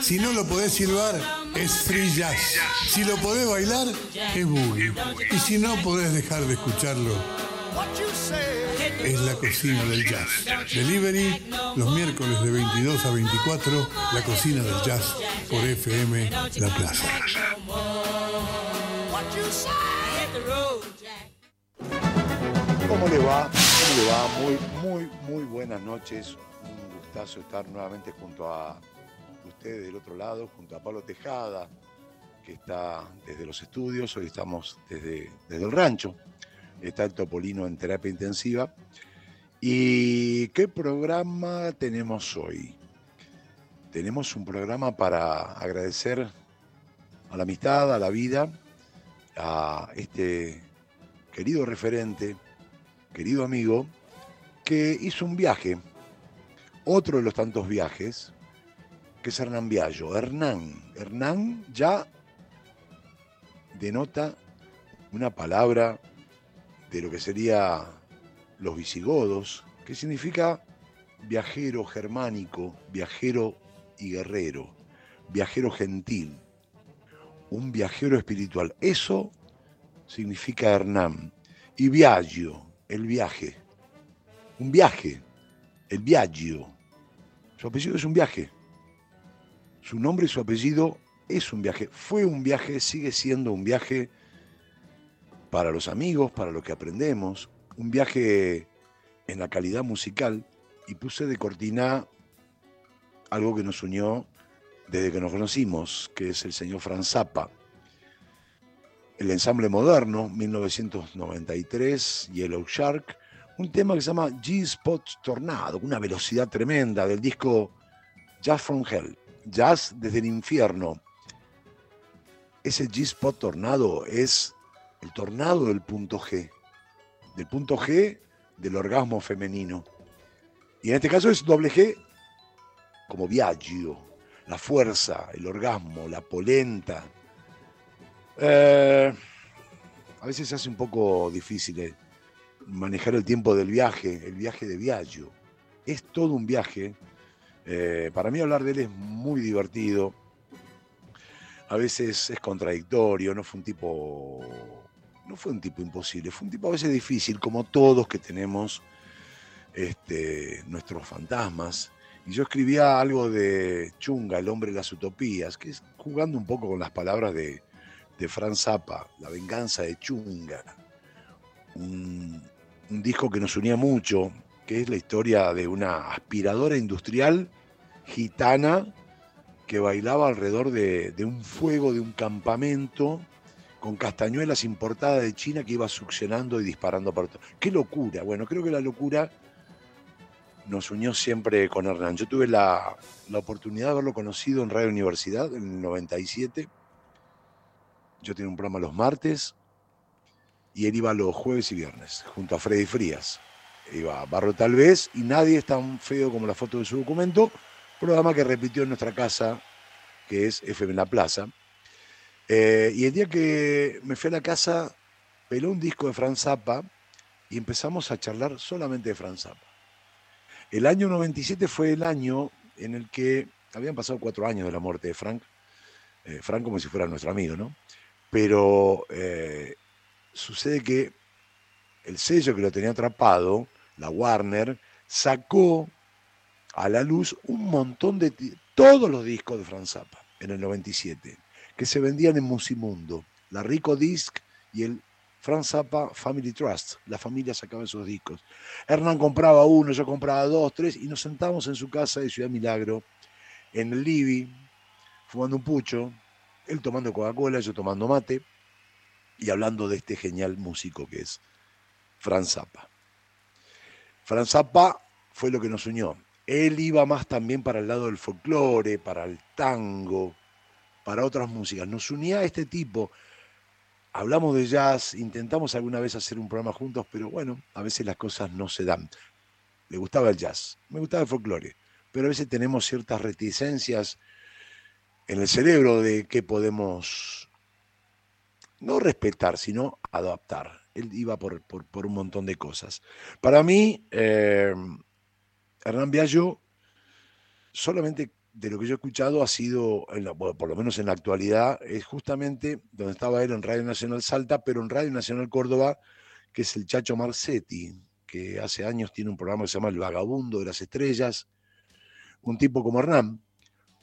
Si no lo podés silbar, es free jazz. Si lo podés bailar, es boogie. Y si no podés dejar de escucharlo, es la cocina del jazz. Delivery los miércoles de 22 a 24, la cocina del jazz por FM La Plaza. ¿Cómo le va? ¿Cómo le va? Muy, muy, muy buenas noches. Estar nuevamente junto a ustedes del otro lado, junto a Pablo Tejada, que está desde los estudios. Hoy estamos desde, desde el rancho. Está el Topolino en terapia intensiva. ¿Y qué programa tenemos hoy? Tenemos un programa para agradecer a la amistad, a la vida, a este querido referente, querido amigo, que hizo un viaje, otro de los tantos viajes, que es Hernán Viallo. Hernán, Hernán ya denota una palabra de lo que sería los visigodos, que significa viajero germánico, viajero y guerrero, viajero gentil, un viajero espiritual. Eso significa Hernán. Y viaggio, el viaje. Un viaje, el viaggio. Su apellido es un viaje. Su nombre y su apellido es un viaje. Fue un viaje, sigue siendo un viaje para los amigos, para lo que aprendemos. Un viaje en la calidad musical. Y puse de cortina algo que nos unió desde que nos conocimos, que es el señor Franz Zappa el ensamble moderno, 1993, Yellow Shark, un tema que se llama G-Spot Tornado, una velocidad tremenda del disco Jazz from Hell, Jazz desde el infierno. Ese G-Spot Tornado es el tornado del punto G, del punto G del orgasmo femenino. Y en este caso es doble G como viaggio, la fuerza, el orgasmo, la polenta, eh, a veces se hace un poco difícil eh, manejar el tiempo del viaje, el viaje de Viaggio. Es todo un viaje. Eh, para mí hablar de él es muy divertido. A veces es contradictorio, no fue un tipo. No fue un tipo imposible, fue un tipo a veces difícil, como todos que tenemos este, nuestros fantasmas. Y yo escribía algo de Chunga, el hombre de las utopías, que es jugando un poco con las palabras de, de Franz Zappa, La venganza de Chunga, un, disco que nos unía mucho, que es la historia de una aspiradora industrial gitana que bailaba alrededor de, un fuego de un campamento con castañuelas importadas de China que iba succionando y disparando por todo. ¡Qué locura! Bueno, creo que la locura nos unió siempre con Hernán. Yo tuve la, la oportunidad de haberlo conocido en Radio Universidad en el 97 yo tenía un programa los martes y él iba los jueves y viernes, junto a Freddy Frías. Iba a Barro Tal vez y nadie es tan feo como la foto de su documento, programa que repitió en nuestra casa, que es FM la Plaza. Eh, y el día que me fui a la casa, peló un disco de Franz Zappa y empezamos a charlar solamente de Franz Zappa. El año 97 fue el año en el que habían pasado cuatro años de la muerte de Frank. Eh, Frank como si fuera nuestro amigo, ¿no? pero eh, sucede que el sello que lo tenía atrapado, la Warner, sacó a la luz un montón de todos los discos de Franz Zappa en el 97, que se vendían en Musimundo, la Rico Disc y el Franz Zappa Family Trust. La familia sacaba esos discos. Hernán compraba uno, yo compraba dos, tres, y nos sentamos en su casa de Ciudad Milagro, en el Libby, fumando un pucho, él tomando Coca-Cola, yo tomando mate y hablando de este genial músico que es Franz Zappa. Franz Zappa fue lo que nos unió. Él iba más también para el lado del folclore, para el tango, para otras músicas. Nos unía a este tipo. Hablamos de jazz, intentamos alguna vez hacer un programa juntos, pero bueno, a veces las cosas no se dan. Le gustaba el jazz, me gustaba el folclore, pero a veces tenemos ciertas reticencias en el cerebro de qué podemos no respetar, sino adaptar. Él iba por, un montón de cosas. Para mí, eh, Hernán Viallo solamente de lo que yo he escuchado ha sido, por lo menos en la actualidad, es justamente donde estaba él en Radio Nacional Salta, pero en Radio Nacional Córdoba, que es el Chacho Marcetti, que hace años tiene un programa que se llama El Vagabundo de las Estrellas, un tipo como Hernán,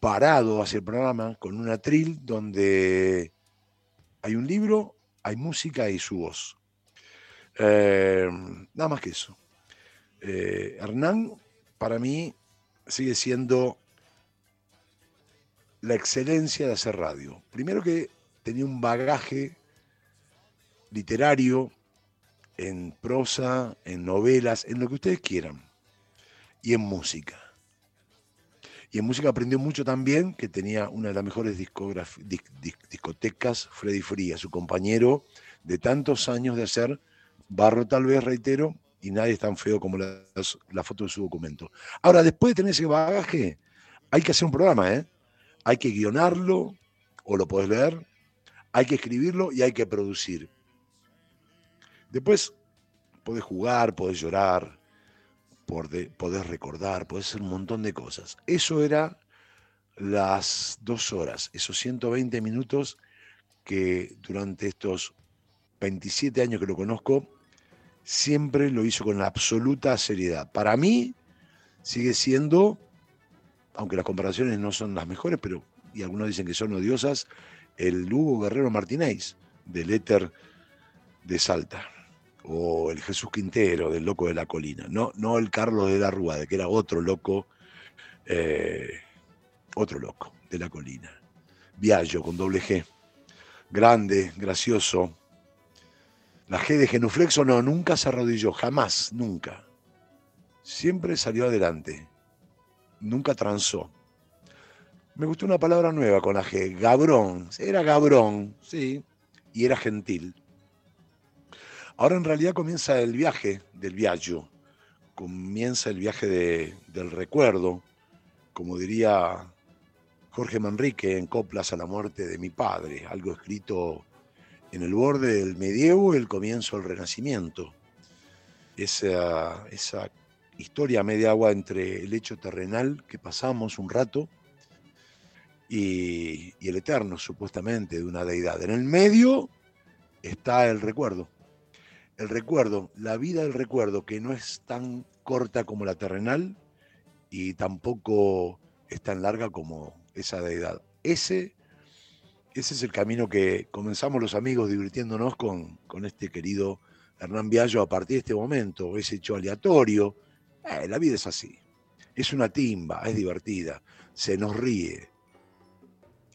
parado hacia el programa con un atril donde hay un libro, hay música y su voz. Eh, nada más que eso. Eh, Hernán, para mí, sigue siendo la excelencia de hacer radio. Primero que tenía un bagaje literario en prosa, en novelas, en lo que ustedes quieran, y en música. Y en música aprendió mucho también, que tenía una de las mejores discotecas, Freddy Frías, su compañero de tantos años de hacer barro, tal vez, reitero, y nadie es tan feo como la, la foto de su documento. Ahora, después de tener ese bagaje, hay que hacer un programa, ¿eh? Hay que guionarlo, o lo podés leer, hay que escribirlo y hay que producir. Después podés jugar, podés llorar, podés recordar, podés hacer un montón de cosas. Eso era las dos horas, esos 120 minutos que durante estos 27 años que lo conozco, siempre lo hizo con absoluta seriedad. Para mí sigue siendo aunque las comparaciones no son las mejores, pero y algunos dicen que son odiosas, el Hugo Guerrero Martínez del éter de Salta, o el Jesús Quintero del Loco de la Colina, no, no el Carlos de la Rúa, de que era otro loco, eh, otro loco de la colina. Viallo con doble G, grande, gracioso. La G de genuflexo no, nunca se arrodilló, jamás, nunca. Siempre salió adelante nunca transó. Me gustó una palabra nueva con la G, gabrón. Era gabrón, sí, y era gentil. Ahora en realidad comienza el viaje del viaggio, comienza el viaje del recuerdo, como diría Jorge Manrique en Coplas a la muerte de mi padre, algo escrito en el borde del medievo el comienzo del renacimiento. Esa, esa historia media agua entre el hecho terrenal que pasamos un rato y, el eterno, supuestamente, de una deidad. En el medio está el recuerdo. El recuerdo, la vida del recuerdo, que no es tan corta como la terrenal y tampoco es tan larga como esa deidad. Ese, ese es el camino que comenzamos los amigos divirtiéndonos con, con este querido Hernán Viallo a partir de este momento, ese hecho aleatorio, eh, la vida es así. Es una timba, es divertida, se nos ríe.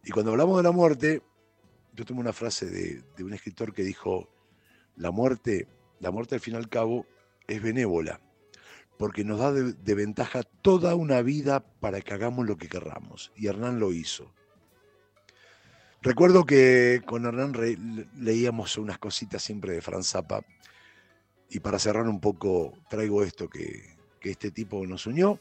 Y cuando hablamos de la muerte, yo tengo una frase de, un escritor que dijo, la muerte, la muerte al fin y al cabo es benévola, porque nos da de, ventaja toda una vida para que hagamos lo que querramos. Y Hernán lo hizo. Recuerdo que con Hernán leíamos unas cositas siempre de Franz Zappa, y para cerrar un poco traigo esto que, que este tipo nos unió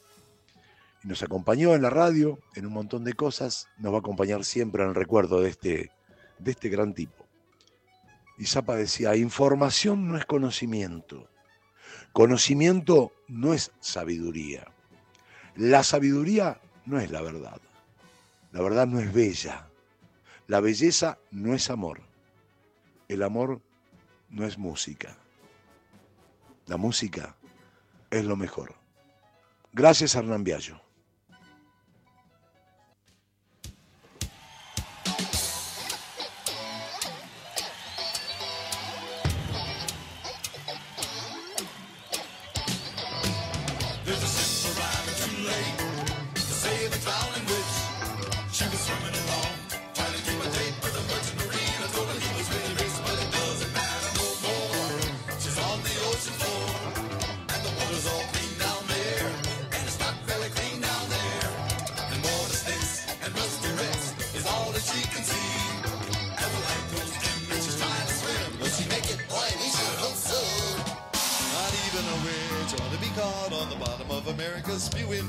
y nos acompañó en la radio, en un montón de cosas, nos va a acompañar siempre en el recuerdo de este, de este gran tipo. Y decía, información no es conocimiento, conocimiento no es sabiduría, la sabiduría no es la verdad, la verdad no es bella, la belleza no es amor, el amor no es música, la música es lo mejor. Gracias, Hernán Viallo.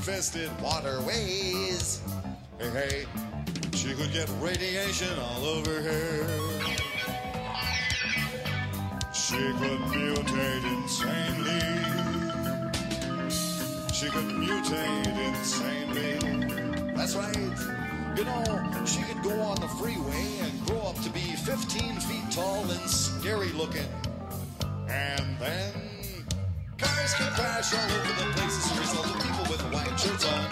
Infested waterways. Hey, hey, she could get radiation all over her. She could mutate insanely. she could mutate insanely. That's right. You know, she could go on the freeway and grow up to be 15 feet tall and scary looking. And then Cars can crash all over the place as a result of people with white shirts on.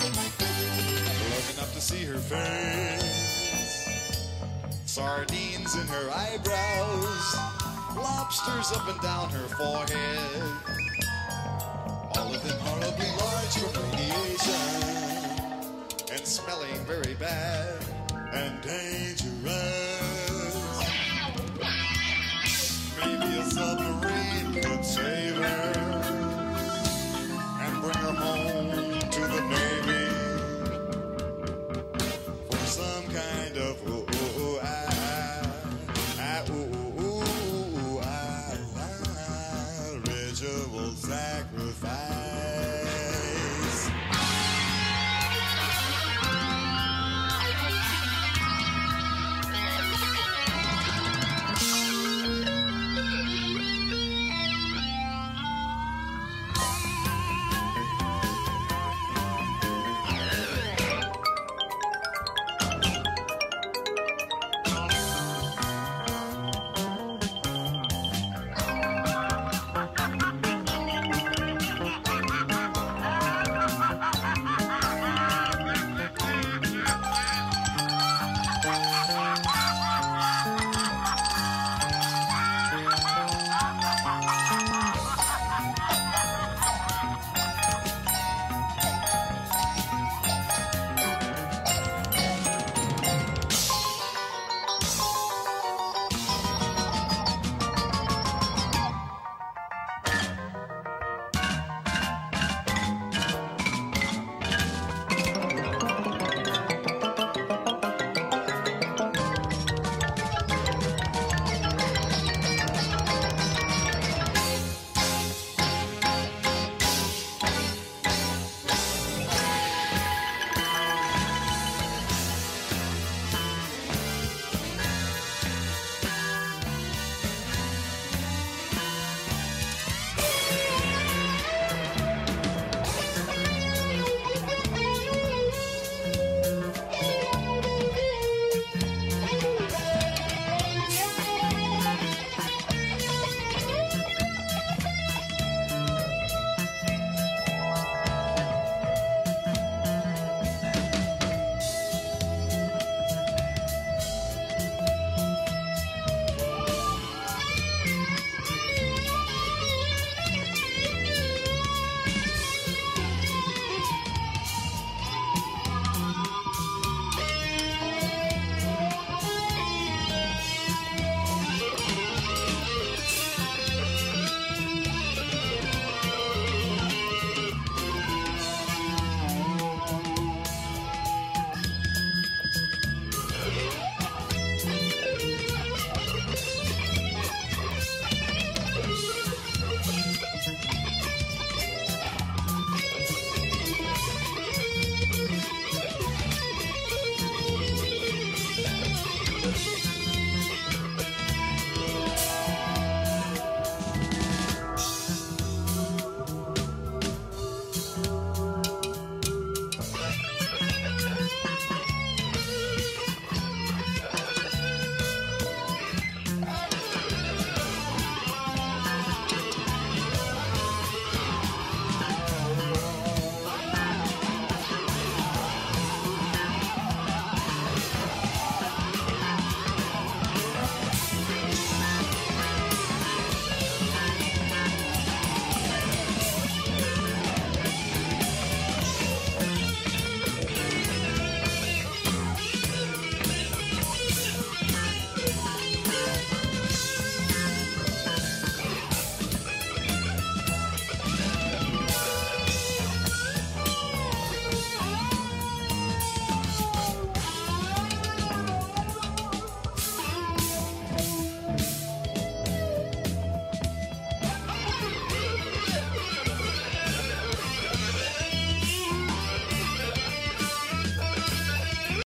Never looking up to see her face. Sardines in her eyebrows. Lobsters up and down her forehead. All of them horribly large from radiation. And smelling very bad and dangerous.